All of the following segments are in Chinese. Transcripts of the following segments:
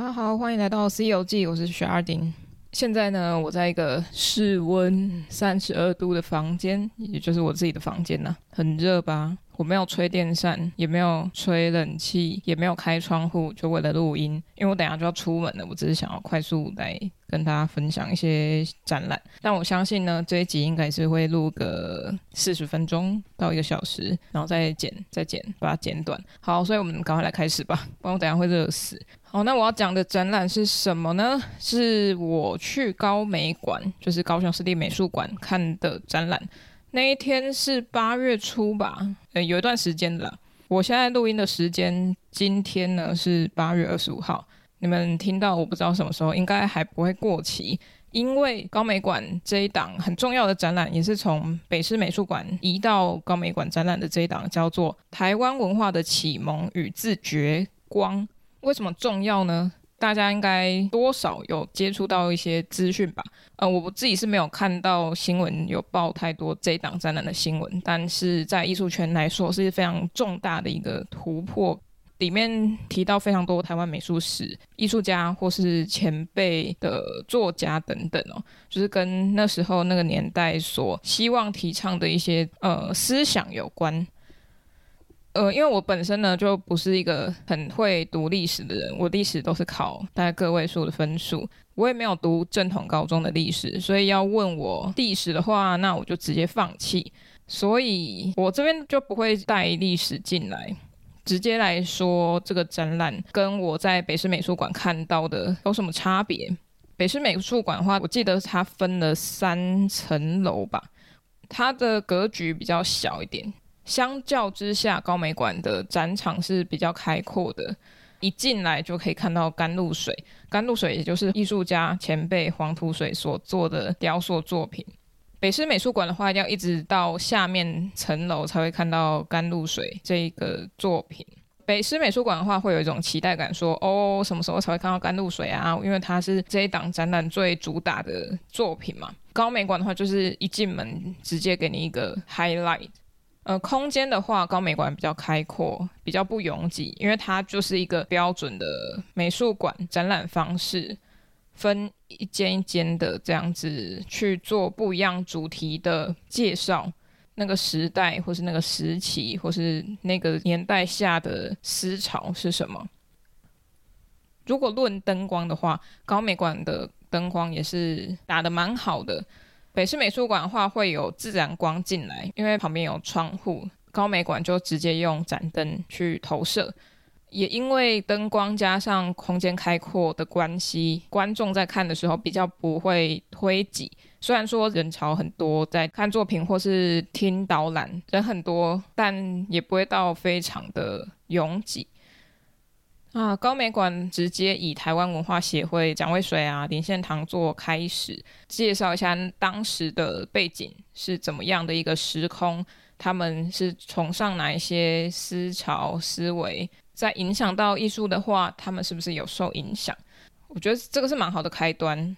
大家好，欢迎来到《西游记》，我是雪儿丁。现在呢，我在一个室温三十二度的房间，也就是我自己的房间呢、啊，很热吧？我没有吹电扇，也没有吹冷气，也没有开窗户，就为了录音，因为我等下就要出门了。我只是想要快速来跟大家分享一些展览，但我相信呢，这一集应该是会录个四十分钟到一个小时，然后再剪再剪，把它剪短。好，所以我们赶快来开始吧，不然我等下会热死。好，那我要讲的展览是什么呢？是我去高美馆，就是高雄市立美术馆看的展览。那一天是八月初吧，呃，有一段时间了。我现在录音的时间，今天呢是八月二十五号。你们听到我不知道什么时候，应该还不会过期，因为高美馆这一档很重要的展览，也是从北师美术馆移到高美馆展览的这一档，叫做《台湾文化的启蒙与自觉光》。为什么重要呢？大家应该多少有接触到一些资讯吧？呃，我自己是没有看到新闻有报太多这一档展览的新闻，但是在艺术圈来说是非常重大的一个突破。里面提到非常多台湾美术史、艺术家或是前辈的作家等等哦，就是跟那时候那个年代所希望提倡的一些呃思想有关。呃，因为我本身呢就不是一个很会读历史的人，我历史都是考大概个位数的分数，我也没有读正统高中的历史，所以要问我历史的话，那我就直接放弃。所以我这边就不会带历史进来，直接来说这个展览跟我在北师美术馆看到的有什么差别？北师美术馆的话，我记得它分了三层楼吧，它的格局比较小一点。相较之下，高美馆的展场是比较开阔的，一进来就可以看到甘露水。甘露水也就是艺术家前辈黄土水所做的雕塑作品。北师美术馆的话，要一直到下面层楼才会看到甘露水这个作品。北师美术馆的话，会有一种期待感说，说哦，什么时候才会看到甘露水啊？因为它是这一档展览最主打的作品嘛。高美馆的话，就是一进门直接给你一个 highlight。呃，空间的话，高美馆比较开阔，比较不拥挤，因为它就是一个标准的美术馆展览方式，分一间一间的这样子去做不一样主题的介绍，那个时代或是那个时期或是那个年代下的思潮是什么。如果论灯光的话，高美馆的灯光也是打得蛮好的。北师美术馆的话会有自然光进来，因为旁边有窗户。高美馆就直接用展灯去投射，也因为灯光加上空间开阔的关系，观众在看的时候比较不会推挤。虽然说人潮很多，在看作品或是听导览人很多，但也不会到非常的拥挤。啊，高美馆直接以台湾文化协会蒋渭水啊、林献堂做开始，介绍一下当时的背景是怎么样的一个时空，他们是崇尚哪一些思潮思维，在影响到艺术的话，他们是不是有受影响？我觉得这个是蛮好的开端。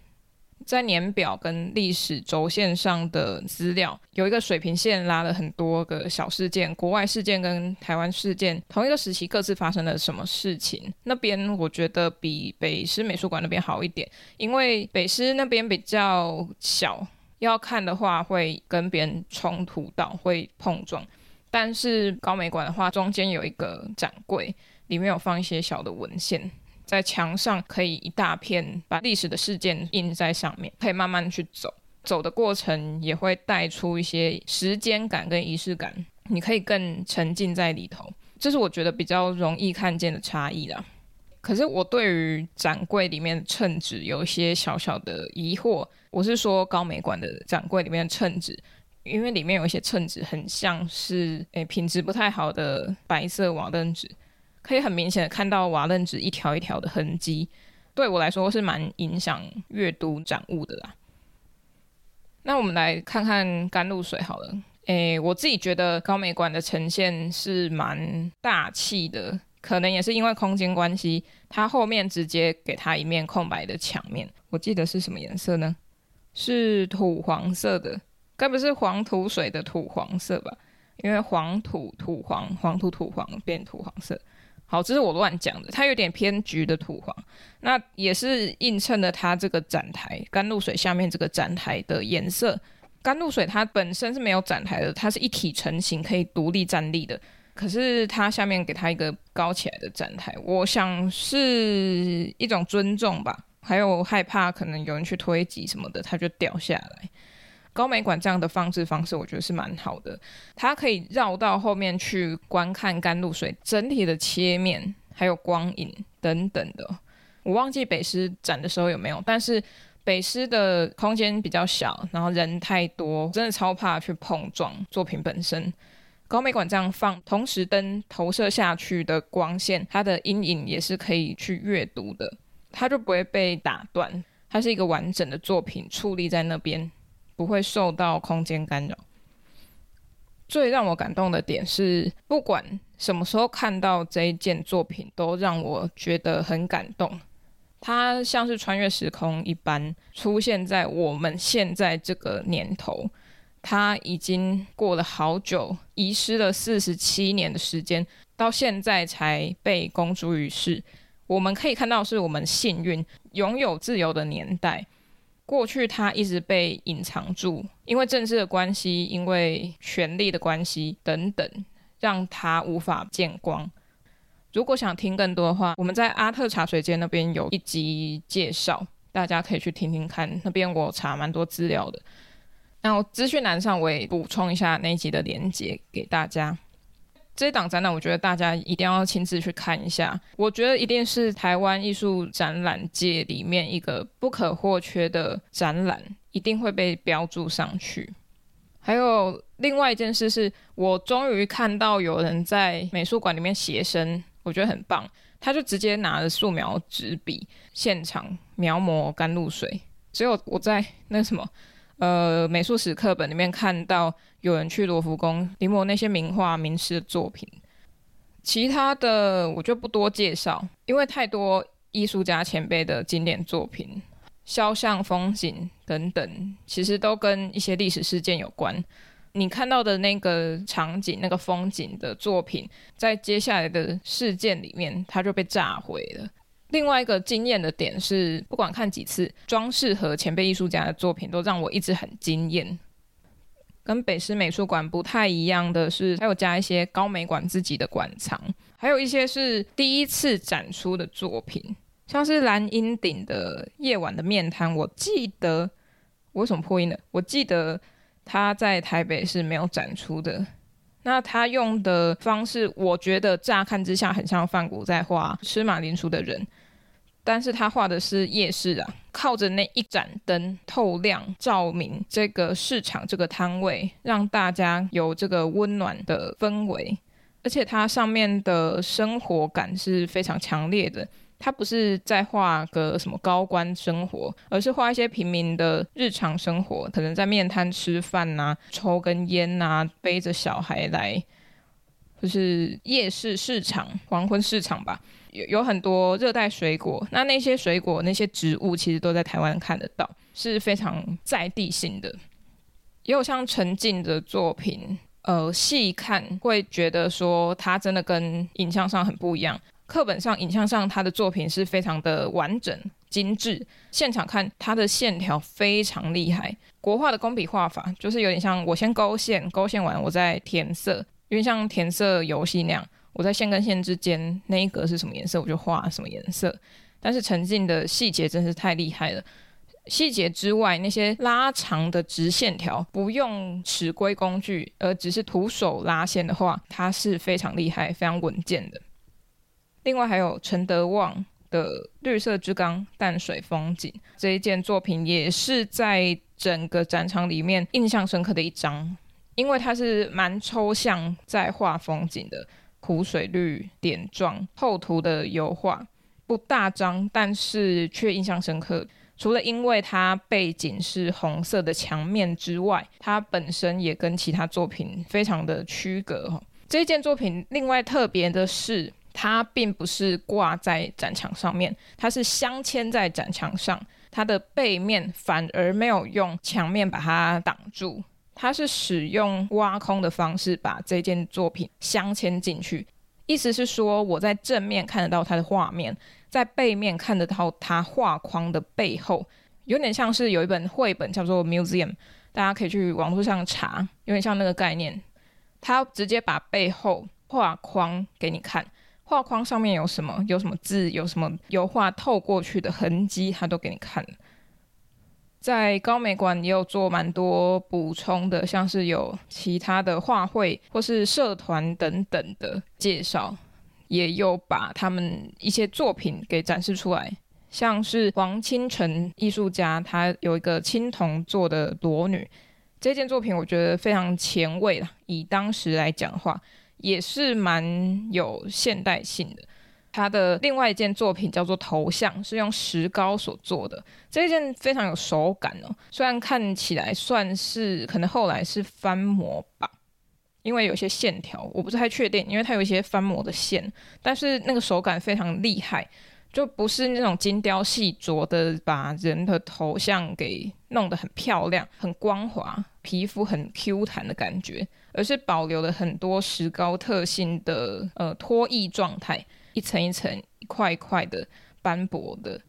在年表跟历史轴线上的资料，有一个水平线拉了很多个小事件，国外事件跟台湾事件，同一个时期各自发生了什么事情？那边我觉得比北师美术馆那边好一点，因为北师那边比较小，要看的话会跟别人冲突到，会碰撞。但是高美馆的话，中间有一个展柜，里面有放一些小的文献。在墙上可以一大片把历史的事件印在上面，可以慢慢去走，走的过程也会带出一些时间感跟仪式感，你可以更沉浸在里头，这是我觉得比较容易看见的差异啦。可是我对于展柜里面的衬纸有一些小小的疑惑，我是说高美馆的展柜里面的衬纸，因为里面有一些衬纸很像是诶品质不太好的白色瓦楞纸。可以很明显的看到瓦楞纸一条一条的痕迹，对我来说是蛮影响阅读展物的啦。那我们来看看甘露水好了，诶，我自己觉得高美馆的呈现是蛮大气的，可能也是因为空间关系，它后面直接给它一面空白的墙面，我记得是什么颜色呢？是土黄色的，该不是黄土水的土黄色吧？因为黄土土黄，黄土土黄变土黄色。好，这是我乱讲的，它有点偏橘的土黄，那也是映衬了它这个展台甘露水下面这个展台的颜色。甘露水它本身是没有展台的，它是一体成型，可以独立站立的。可是它下面给它一个高起来的展台，我想是一种尊重吧，还有害怕可能有人去推挤什么的，它就掉下来。高美馆这样的放置方式，我觉得是蛮好的。它可以绕到后面去观看甘露水整体的切面，还有光影等等的。我忘记北师展的时候有没有，但是北师的空间比较小，然后人太多，真的超怕去碰撞作品本身。高美馆这样放，同时灯投射下去的光线，它的阴影也是可以去阅读的，它就不会被打断。它是一个完整的作品矗立在那边。不会受到空间干扰。最让我感动的点是，不管什么时候看到这一件作品，都让我觉得很感动。它像是穿越时空一般，出现在我们现在这个年头。它已经过了好久，遗失了四十七年的时间，到现在才被公诸于世。我们可以看到，是我们幸运拥有自由的年代。过去他一直被隐藏住，因为政治的关系，因为权力的关系等等，让他无法见光。如果想听更多的话，我们在阿特茶水间那边有一集介绍，大家可以去听听看。那边我查蛮多资料的，然后资讯栏上我也补充一下那一集的连接给大家。这一档展览，我觉得大家一定要亲自去看一下。我觉得一定是台湾艺术展览界里面一个不可或缺的展览，一定会被标注上去。还有另外一件事是，我终于看到有人在美术馆里面写生，我觉得很棒。他就直接拿着素描纸笔现场描摹甘露水，只有我在那什么。呃，美术史课本里面看到有人去罗浮宫临摹那些名画名师的作品，其他的我就不多介绍，因为太多艺术家前辈的经典作品，肖像、风景等等，其实都跟一些历史事件有关。你看到的那个场景、那个风景的作品，在接下来的事件里面，它就被炸毁了。另外一个惊艳的点是，不管看几次，装饰和前辈艺术家的作品都让我一直很惊艳。跟北师美术馆不太一样的是，还有加一些高美馆自己的馆藏，还有一些是第一次展出的作品，像是蓝鹰鼎的夜晚的面摊。我记得我为什么破音了？我记得他在台北是没有展出的。那他用的方式，我觉得乍看之下很像范谷在画吃马铃薯的人。但是他画的是夜市啊，靠着那一盏灯透亮照明，这个市场这个摊位，让大家有这个温暖的氛围，而且它上面的生活感是非常强烈的。它不是在画个什么高官生活，而是画一些平民的日常生活，可能在面摊吃饭呐、抽根烟呐、背着小孩来，就是夜市市场、黄昏市场吧。有有很多热带水果，那那些水果、那些植物其实都在台湾看得到，是非常在地性的。也有像陈进的作品，呃，细看会觉得说他真的跟影像上很不一样。课本上、影像上他的作品是非常的完整、精致，现场看他的线条非常厉害。国画的工笔画法就是有点像我先勾线，勾线完我再填色，有点像填色游戏那样。我在线跟线之间那一格是什么颜色，我就画什么颜色。但是沉浸的细节真是太厉害了，细节之外，那些拉长的直线条，不用尺规工具，而只是徒手拉线的话，它是非常厉害、非常稳健的。另外还有陈德旺的《绿色之缸淡水风景》这一件作品，也是在整个展场里面印象深刻的一张，因为它是蛮抽象，在画风景的。湖水绿点状厚涂的油画，不大张，但是却印象深刻。除了因为它背景是红色的墙面之外，它本身也跟其他作品非常的区隔。这件作品另外特别的是，它并不是挂在展墙上面，它是镶嵌在展墙上，它的背面反而没有用墙面把它挡住。它是使用挖空的方式把这件作品镶嵌进去，意思是说我在正面看得到它的画面，在背面看得到它画框的背后，有点像是有一本绘本叫做 Museum，大家可以去网络上查，有点像那个概念。它直接把背后画框给你看，画框上面有什么，有什么字，有什么油画透过去的痕迹，它都给你看了。在高美馆也有做蛮多补充的，像是有其他的画会或是社团等等的介绍，也有把他们一些作品给展示出来。像是黄清晨艺术家，他有一个青铜做的裸女，这件作品我觉得非常前卫啦，以当时来讲话，也是蛮有现代性的。他的另外一件作品叫做头像，是用石膏所做的。这件非常有手感哦，虽然看起来算是可能后来是翻模吧，因为有些线条我不是太确定，因为它有一些翻模的线，但是那个手感非常厉害，就不是那种精雕细琢的把人的头像给弄得很漂亮、很光滑、皮肤很 Q 弹的感觉，而是保留了很多石膏特性的呃脱异状态。一层一层、一块一块的斑驳的，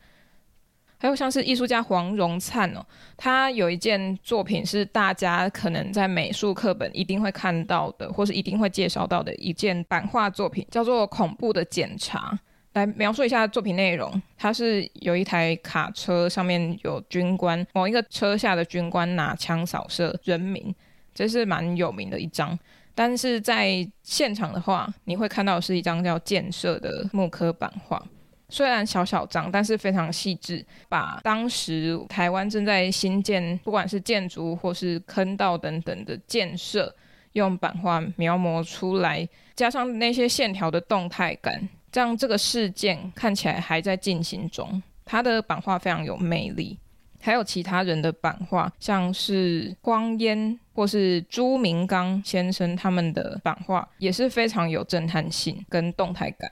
还有像是艺术家黄荣灿哦，他有一件作品是大家可能在美术课本一定会看到的，或是一定会介绍到的一件版画作品，叫做《恐怖的检查》。来描述一下作品内容，它是有一台卡车，上面有军官，某一个车下的军官拿枪扫射人民，这是蛮有名的一张。但是在现场的话，你会看到是一张叫《建设》的木刻版画，虽然小小张，但是非常细致，把当时台湾正在新建，不管是建筑或是坑道等等的建设，用版画描摹出来，加上那些线条的动态感，让这个事件看起来还在进行中。它的版画非常有魅力。还有其他人的版画，像是光烟或是朱明刚先生他们的版画，也是非常有震撼性跟动态感。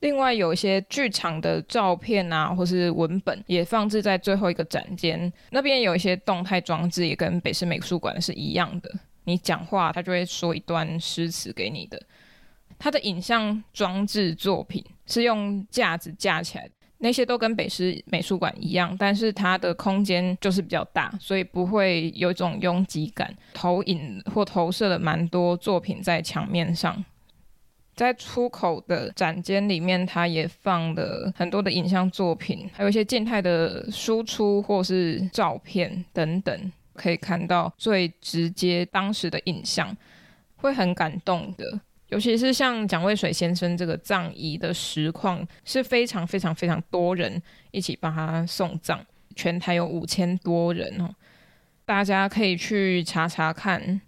另外，有一些剧场的照片啊，或是文本，也放置在最后一个展间。那边有一些动态装置，也跟北师美术馆是一样的。你讲话，他就会说一段诗词给你的。他的影像装置作品是用架子架起来的。那些都跟北师美术馆一样，但是它的空间就是比较大，所以不会有一种拥挤感。投影或投射了蛮多作品在墙面上，在出口的展间里面，它也放了很多的影像作品，还有一些静态的输出或是照片等等，可以看到最直接当时的影像，会很感动的。尤其是像蒋渭水先生这个葬仪的实况是非常非常非常多人一起帮他送葬，全台有五千多人哦，大家可以去查查看。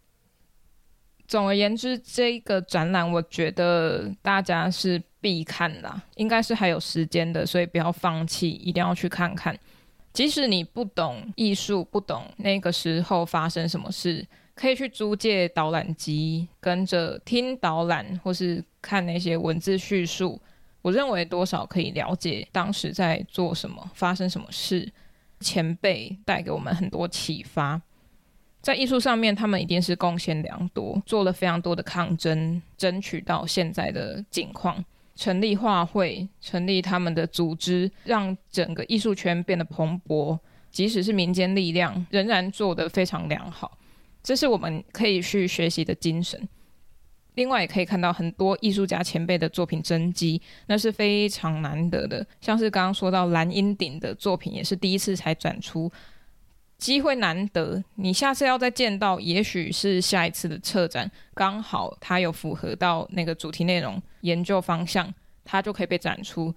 总而言之，这个展览我觉得大家是必看啦，应该是还有时间的，所以不要放弃，一定要去看看。即使你不懂艺术，不懂那个时候发生什么事。可以去租借导览机，跟着听导览，或是看那些文字叙述。我认为多少可以了解当时在做什么，发生什么事。前辈带给我们很多启发，在艺术上面，他们一定是贡献良多，做了非常多的抗争，争取到现在的境况。成立画会，成立他们的组织，让整个艺术圈变得蓬勃。即使是民间力量，仍然做得非常良好。这是我们可以去学习的精神。另外，也可以看到很多艺术家前辈的作品真迹，那是非常难得的。像是刚刚说到蓝鹰鼎的作品，也是第一次才展出，机会难得。你下次要再见到，也许是下一次的策展，刚好它有符合到那个主题内容、研究方向，它就可以被展出。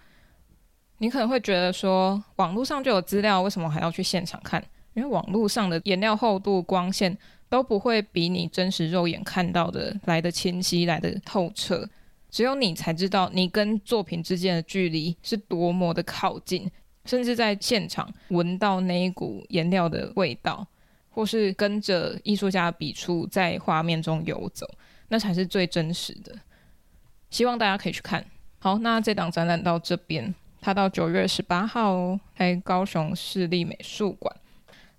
你可能会觉得说，网络上就有资料，为什么还要去现场看？因为网络上的颜料厚度、光线。都不会比你真实肉眼看到的来的清晰、来的透彻。只有你才知道你跟作品之间的距离是多么的靠近，甚至在现场闻到那一股颜料的味道，或是跟着艺术家的笔触在画面中游走，那才是最真实的。希望大家可以去看。好，那这档展览到这边，它到九月十八号哦，在高雄市立美术馆。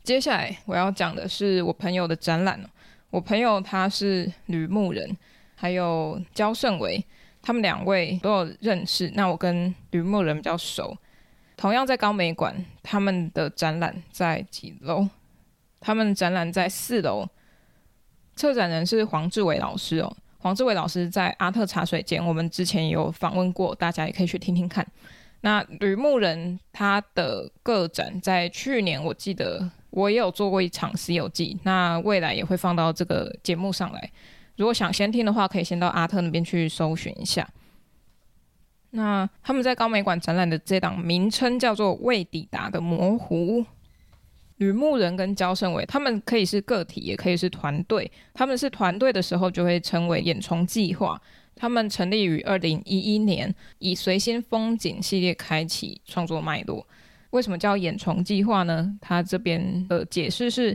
接下来我要讲的是我朋友的展览。我朋友他是吕牧人，还有焦胜维，他们两位都有认识。那我跟吕牧人比较熟，同样在高美馆，他们的展览在几楼？他们展览在四楼。策展人是黄志伟老师哦，黄志伟老师在阿特茶水间，我们之前有访问过，大家也可以去听听看。那吕牧人他的个展在去年，我记得我也有做过一场《西游记》，那未来也会放到这个节目上来。如果想先听的话，可以先到阿特那边去搜寻一下。那他们在高美馆展览的这档名称叫做《未抵达的模糊》。吕牧人跟焦胜伟，他们可以是个体，也可以是团队。他们是团队的时候，就会称为眼虫计划。他们成立于二零一一年，以随心风景系列开启创作脉络。为什么叫眼虫计划呢？他这边的解释是，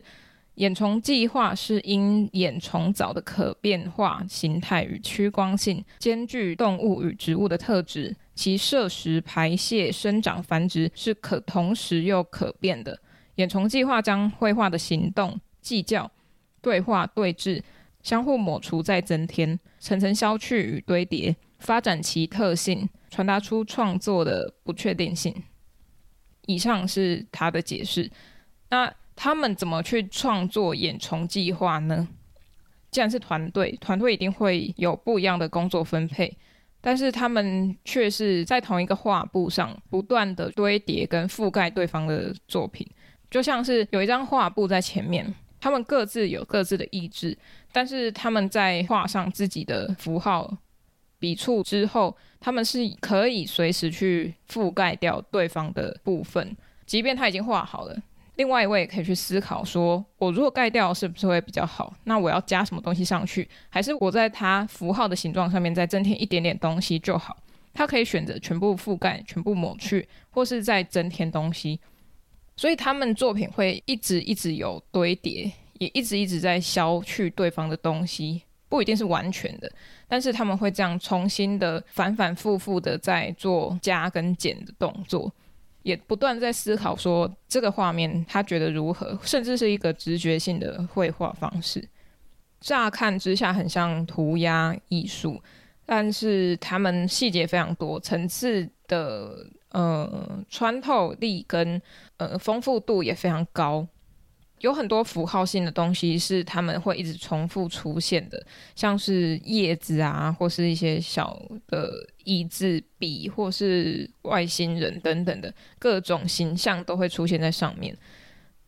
眼虫计划是因眼虫藻的可变化形态与趋光性，兼具动物与植物的特质，其摄食、排泄、生长、繁殖是可同时又可变的。眼虫计划将绘画的行动、计较、对话、对峙、相互抹除再增添、层层消去与堆叠，发展其特性，传达出创作的不确定性。以上是他的解释。那他们怎么去创作眼虫计划呢？既然是团队，团队一定会有不一样的工作分配，但是他们却是在同一个画布上不断的堆叠跟覆盖对方的作品。就像是有一张画布在前面，他们各自有各自的意志，但是他们在画上自己的符号、笔触之后，他们是可以随时去覆盖掉对方的部分，即便他已经画好了。另外一位也可以去思考说，我如果盖掉是不是会比较好？那我要加什么东西上去？还是我在他符号的形状上面再增添一点点东西就好？他可以选择全部覆盖、全部抹去，或是再增添东西。所以他们作品会一直一直有堆叠，也一直一直在消去对方的东西，不一定是完全的，但是他们会这样重新的反反复复的在做加跟减的动作，也不断在思考说这个画面他觉得如何，甚至是一个直觉性的绘画方式。乍看之下很像涂鸦艺术，但是他们细节非常多，层次的。呃，穿透力跟呃丰富度也非常高，有很多符号性的东西是他们会一直重复出现的，像是叶子啊，或是一些小的椅子、笔，或是外星人等等的各种形象都会出现在上面。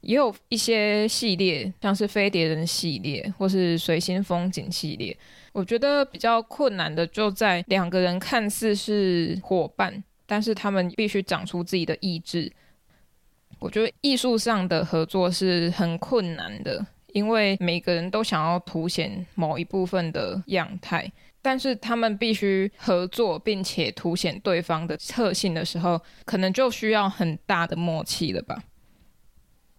也有一些系列，像是飞碟人系列，或是随心风景系列，我觉得比较困难的就在两个人看似是伙伴。但是他们必须长出自己的意志。我觉得艺术上的合作是很困难的，因为每个人都想要凸显某一部分的样态，但是他们必须合作，并且凸显对方的特性的时候，可能就需要很大的默契了吧。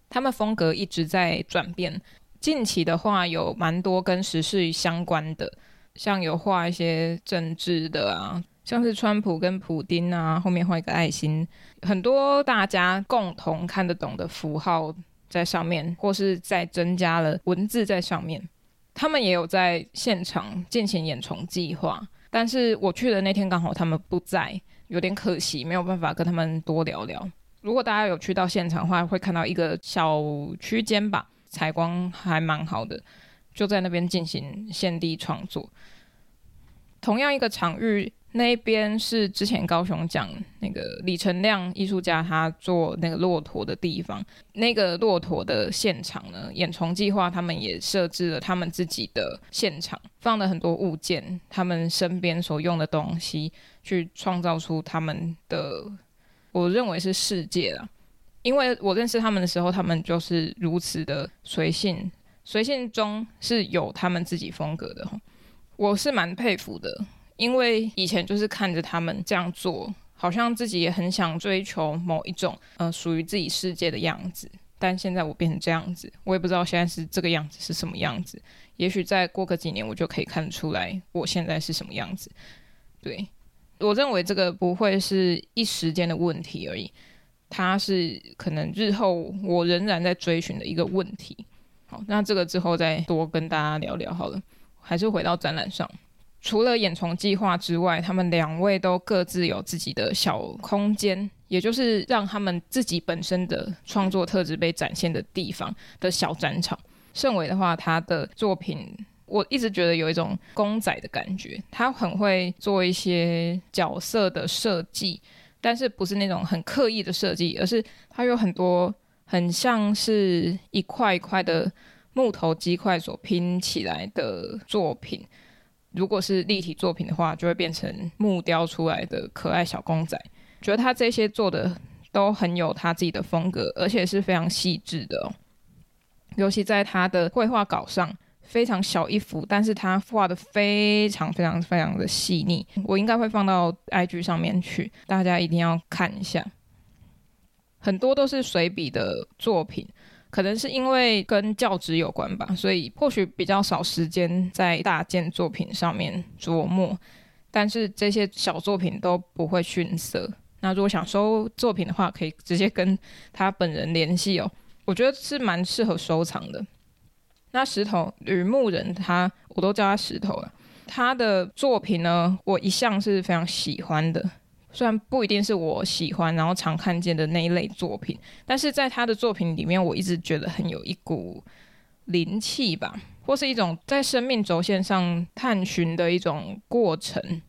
他们风格一直在转变，近期的话有蛮多跟时事相关的，像有画一些政治的啊。像是川普跟普丁啊，后面画一个爱心，很多大家共同看得懂的符号在上面，或是再增加了文字在上面。他们也有在现场进行眼虫计划，但是我去的那天刚好他们不在，有点可惜，没有办法跟他们多聊聊。如果大家有去到现场的话，会看到一个小区间吧，采光还蛮好的，就在那边进行现地创作。同样一个场域。那边是之前高雄讲那个李成亮艺术家他做那个骆驼的地方，那个骆驼的现场呢，眼虫计划他们也设置了他们自己的现场，放了很多物件，他们身边所用的东西，去创造出他们的，我认为是世界了。因为我认识他们的时候，他们就是如此的随性，随性中是有他们自己风格的，我是蛮佩服的。因为以前就是看着他们这样做，好像自己也很想追求某一种呃属于自己世界的样子。但现在我变成这样子，我也不知道现在是这个样子是什么样子。也许再过个几年，我就可以看出来我现在是什么样子。对，我认为这个不会是一时间的问题而已，它是可能日后我仍然在追寻的一个问题。好，那这个之后再多跟大家聊聊好了。还是回到展览上。除了眼虫计划之外，他们两位都各自有自己的小空间，也就是让他们自己本身的创作特质被展现的地方的小展场。盛伟的话，他的作品我一直觉得有一种公仔的感觉，他很会做一些角色的设计，但是不是那种很刻意的设计，而是他有很多很像是一块一块的。木头鸡块所拼起来的作品，如果是立体作品的话，就会变成木雕出来的可爱小公仔。觉得他这些做的都很有他自己的风格，而且是非常细致的。尤其在他的绘画稿上，非常小一幅，但是他画的非常非常非常的细腻。我应该会放到 IG 上面去，大家一定要看一下。很多都是随笔的作品。可能是因为跟教职有关吧，所以或许比较少时间在大件作品上面琢磨。但是这些小作品都不会逊色。那如果想收作品的话，可以直接跟他本人联系哦。我觉得是蛮适合收藏的。那石头吕牧人他，我都叫他石头了。他的作品呢，我一向是非常喜欢的。虽然不一定是我喜欢，然后常看见的那一类作品，但是在他的作品里面，我一直觉得很有一股灵气吧，或是一种在生命轴线上探寻的一种过程。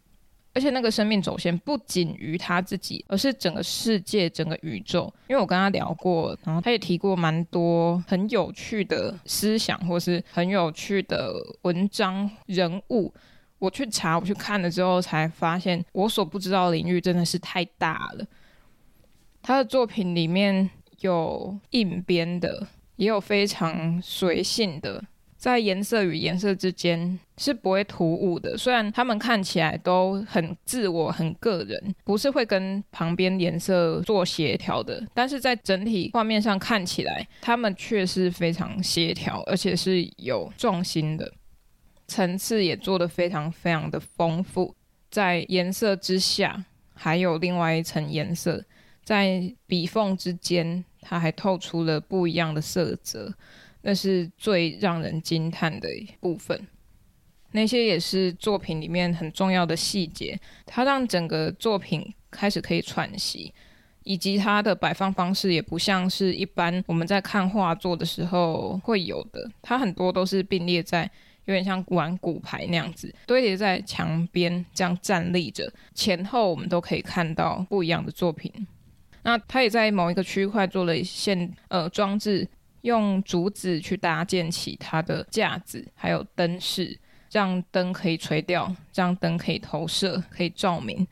而且那个生命轴线不仅于他自己，而是整个世界、整个宇宙。因为我跟他聊过，然后他也提过蛮多很有趣的思想，或是很有趣的文章、人物。我去查，我去看了之后，才发现我所不知道领域真的是太大了。他的作品里面有硬边的，也有非常随性的，在颜色与颜色之间是不会突兀的。虽然他们看起来都很自我、很个人，不是会跟旁边颜色做协调的，但是在整体画面上看起来，他们却是非常协调，而且是有重心的。层次也做得非常非常的丰富，在颜色之下还有另外一层颜色，在笔缝之间，它还透出了不一样的色泽，那是最让人惊叹的部分。那些也是作品里面很重要的细节，它让整个作品开始可以喘息，以及它的摆放方式也不像是一般我们在看画作的时候会有的，它很多都是并列在。有点像玩骨牌那样子，堆叠在墙边这样站立着，前后我们都可以看到不一样的作品。那他也在某一个区块做了一线呃装置，用竹子去搭建起它的架子，还有灯饰，让灯可以垂吊，让灯可以投射，可以照明，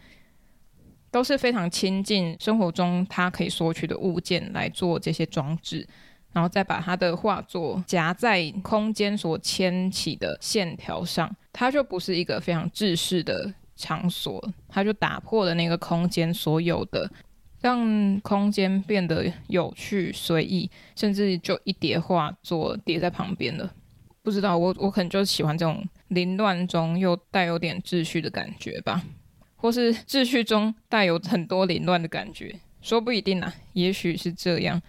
都是非常亲近生活中它可以索取的物件来做这些装置。然后再把他的画作夹在空间所牵起的线条上，它就不是一个非常制式的场所，它就打破了那个空间所有的，让空间变得有趣随意，甚至就一叠画作叠在旁边了。不知道我我可能就喜欢这种凌乱中又带有点秩序的感觉吧，或是秩序中带有很多凌乱的感觉，说不一定啊，也许是这样。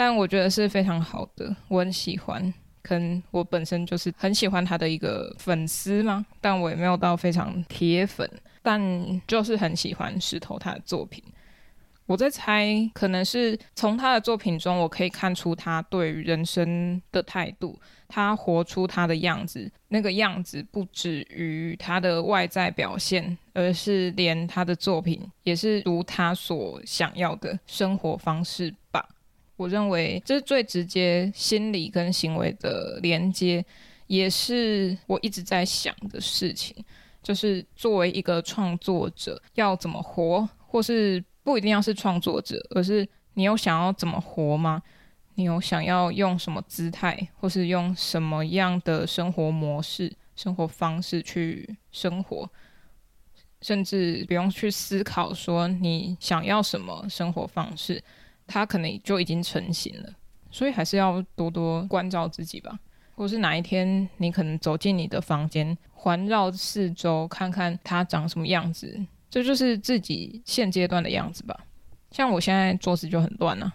但我觉得是非常好的，我很喜欢。可能我本身就是很喜欢他的一个粉丝嘛，但我也没有到非常铁粉，但就是很喜欢石头他的作品。我在猜，可能是从他的作品中，我可以看出他对于人生的态度，他活出他的样子。那个样子不止于他的外在表现，而是连他的作品也是如他所想要的生活方式吧。我认为这是最直接心理跟行为的连接，也是我一直在想的事情，就是作为一个创作者要怎么活，或是不一定要是创作者，而是你有想要怎么活吗？你有想要用什么姿态，或是用什么样的生活模式、生活方式去生活，甚至不用去思考说你想要什么生活方式。他可能就已经成型了，所以还是要多多关照自己吧。或是哪一天你可能走进你的房间，环绕四周看看它长什么样子，这就是自己现阶段的样子吧。像我现在桌子就很乱啊，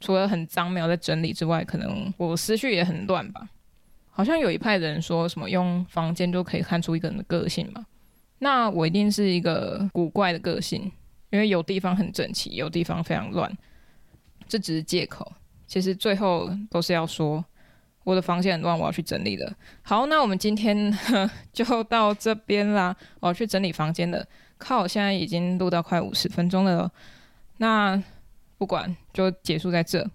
除了很脏没有在整理之外，可能我思绪也很乱吧。好像有一派人说什么用房间就可以看出一个人的个性嘛。那我一定是一个古怪的个性，因为有地方很整齐，有地方非常乱，这只是借口。其实最后都是要说我的房间很乱，我要去整理了。好，那我们今天就到这边啦，我要去整理房间了。靠，现在已经录到快五十分钟了，那不管就结束在这。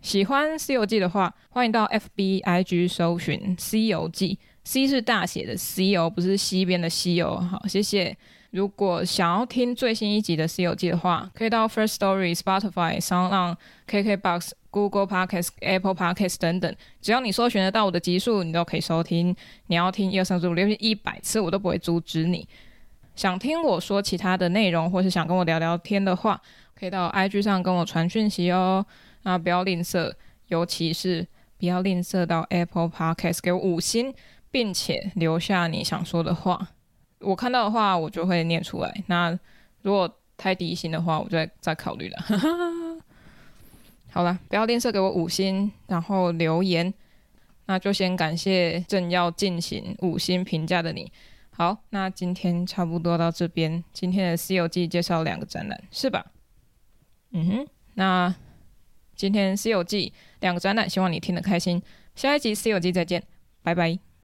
喜欢《西游记》的话，欢迎到 FBIG 搜寻《西游记》。C 是大写的 C 哦，不是西边的西哦。好，谢谢。如果想要听最新一集的《西游记》的话，可以到 First Story、Spotify、SoundOn、KKBox、Google Podcast、Apple Podcast 等等，只要你搜寻得到我的集数，你都可以收听。你要听一二三四五六七一百次，我都不会阻止你。想听我说其他的内容，或是想跟我聊聊天的话，可以到 IG 上跟我传讯息哦。那不要吝啬，尤其是不要吝啬到 Apple Podcast 给我五星。并且留下你想说的话，我看到的话我就会念出来。那如果太低薪的话，我就再再考虑了。好了，不要吝啬给我五星，然后留言。那就先感谢正要进行五星评价的你。好，那今天差不多到这边。今天的《西游记》介绍两个展览，是吧？嗯哼。那今天《西游记》两个展览，希望你听得开心。下一集《西游记》再见，拜拜。